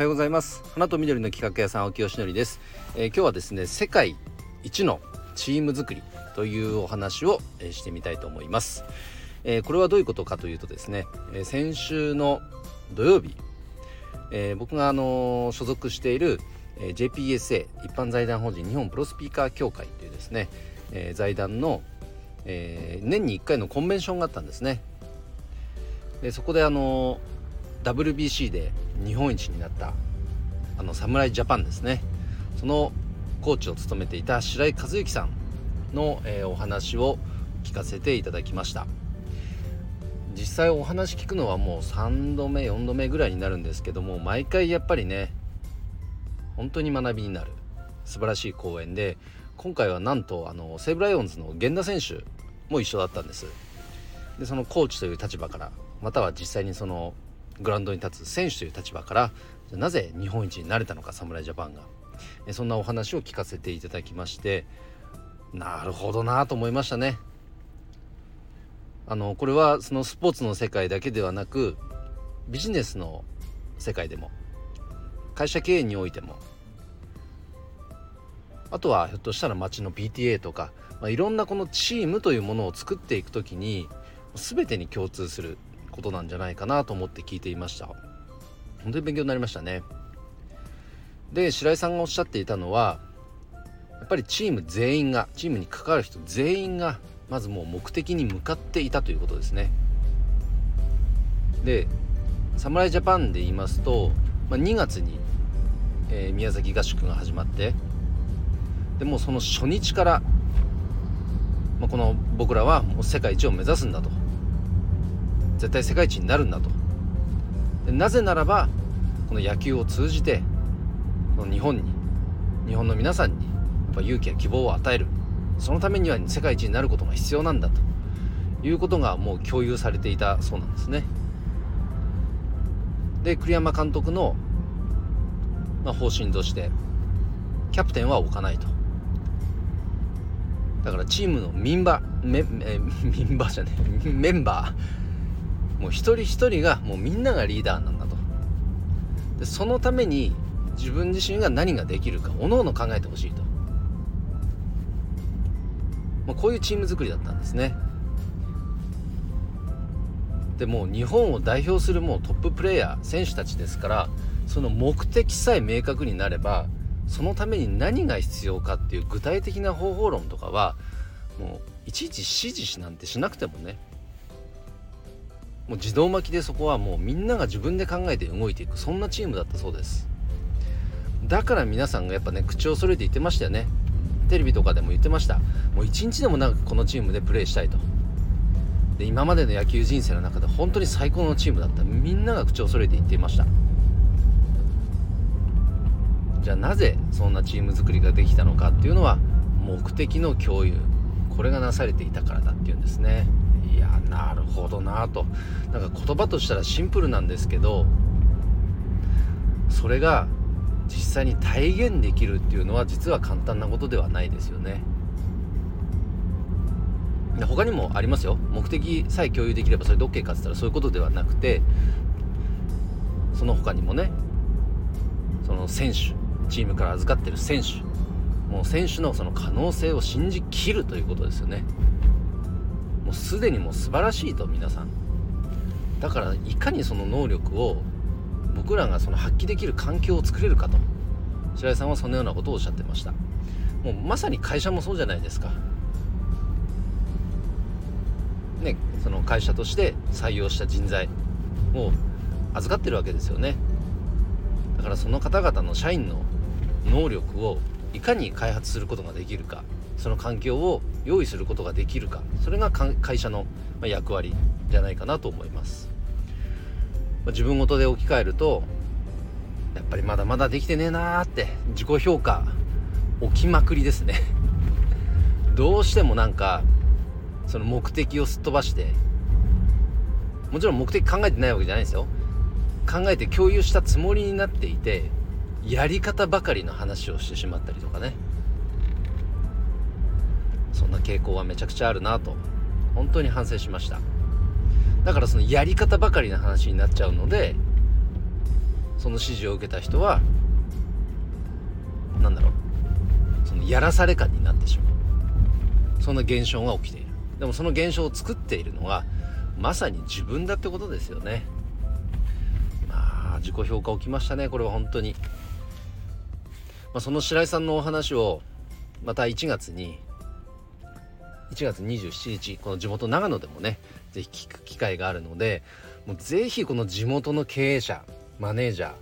はようございます。花と緑の企画屋さん青木よしのりです、えー、今日はですね世界一のチーム作りというお話を、えー、してみたいと思います、えー、これはどういうことかというとですね、え先週の土曜日、え僕があの所属している、え JPSA 一般財団法人日本プロスピーカー協会というですね、え財団の、え年に1回のコンベンションがあったんですね。でそこであの WBC で日本一になったあの侍ジャパンですね。そのコーチを務めていた白井和幸さんの、えー、お話を聞かせていただきました。実際お話聞くのはもう3度目4度目ぐらいになるんですけども毎回やっぱりね本当に学びになる素晴らしい講演で今回はなんとあの西武ライオンズの源田選手も一緒だったんです。でそのコーチという立場からまたは実際にそのグラウンドに立つ選手という立場からなぜ日本一になれたのか侍ジャパンがそんなお話を聞かせていただきましてなるほどなと思いましたね。あのこれはそのスポーツの世界だけではなくビジネスの世界でも会社経営においてもあとはひょっとしたら町の PTA とか、まあ、いろんなこのチームというものを作っていく時に全てに共通することなんじゃないかなと思って聞いていました。本当に勉強になりましたね。で白井さんがおっしゃっていたのはやっぱりチーム全員がチームに関わる人全員がまずもう目的に向かっていたということですね。で侍ジャパンで言いますと、まあ、2月に、えー、宮崎合宿が始まってでもその初日から、まあ、この僕らはもう世界一を目指すんだと。絶対世界一になるんだと。なぜならばこの野球を通じてこの日本に日本の皆さんにやっぱ勇気や希望を与える。そのためには世界一になることが必要なんだと。いうことがもう共有されていたそうなんですね。で栗山監督の、まあ、方針としてキャプテンは置かないと。だからチームのメンバーメンバーじゃねメンバー。もう一人一人がもうみんながリーダーなんだと。でそのために自分自身が何ができるかおのおの考えてほしいと、まあ、こういうチーム作りだったんですね。でも日本を代表するもうトッププレーヤー選手たちですからその目的さえ明確になればそのために何が必要かっていう具体的な方法論とかはもういちいち指示しなんてしなくてもねもう自動巻きでそこはもうみんなが自分で考えて動いていくそんなチームだったそうです。だから皆さんがやっぱね口を揃えて言ってましたよね。テレビとかでも言ってました。もう一日でも長くこのチームでプレーしたいと。で今までの野球人生の中で本当に最高のチームだった。みんなが口を揃えて言っていました。じゃあなぜそんなチーム作りができたのかっていうのは目的の共有。これがなされていたからだっていうんですね。いやなるほどなと。なんか言葉としたらシンプルなんですけどそれが実際に体現できるっていうのは実は簡単なことではないですよね。他にもありますよ。目的さえ共有できればそれで OK かって言ったらそういうことではなくてその他にもねその選手チームから預かってる選手もう選手のその可能性を信じきるということですよね。もうすでにもう素晴らしいと皆さん。だからいかにその能力を僕らがその発揮できる環境を作れるかと。白井さんはそのようなことをおっしゃってました。もうまさに会社もそうじゃないですか。ねその会社として採用した人材を預かってるわけですよね。だからその方々の社員の能力をいかに開発することができるか。その環境を用意することができるかそれが会社の役割じゃないかなと思います。自分ごとで置き換えるとやっぱりまだまだできてねえなーって自己評価起きまくりですね。どうしてもなんかその目的をすっ飛ばしてもちろん目的考えてないわけじゃないですよ。考えて共有したつもりになっていてやり方ばかりの話をしてしまったりとかね。そんな傾向はめちゃくちゃあるなと本当に反省しました。だからそのやり方ばかりの話になっちゃうのでその指示を受けた人は何だろうそのやらされ感になってしまう。そんな現象が起きている。でもその現象を作っているのはまさに自分だってことですよね。まあ自己評価起きましたねこれは本当に、まあ、その白井さんのお話をまた1月に1月27日この地元長野でもね是非聞く機会があるのでもう是非この地元の経営者マネージャー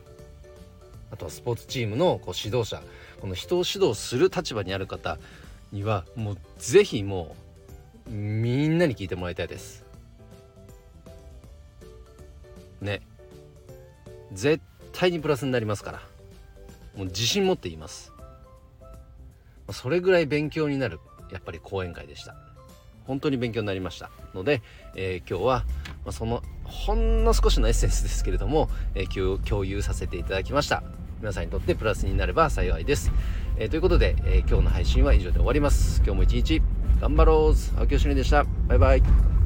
あとはスポーツチームのこう指導者この人を指導する立場にある方にはもう是非もうみんなに聞いてもらいたいです。ね。絶対にプラスになりますから。もう自信持って言います。それぐらい勉強になる。やっぱり講演会でした。本当に勉強になりました。ので、えー、今日は、ま、そのほんの少しのエッセンスですけれども、えー、共有させていただきました。皆さんにとってプラスになれば幸いです、えー、ということで、え今日の配信は以上で終わります。今日も一日頑張ろう。青木よしでした。バイバイ。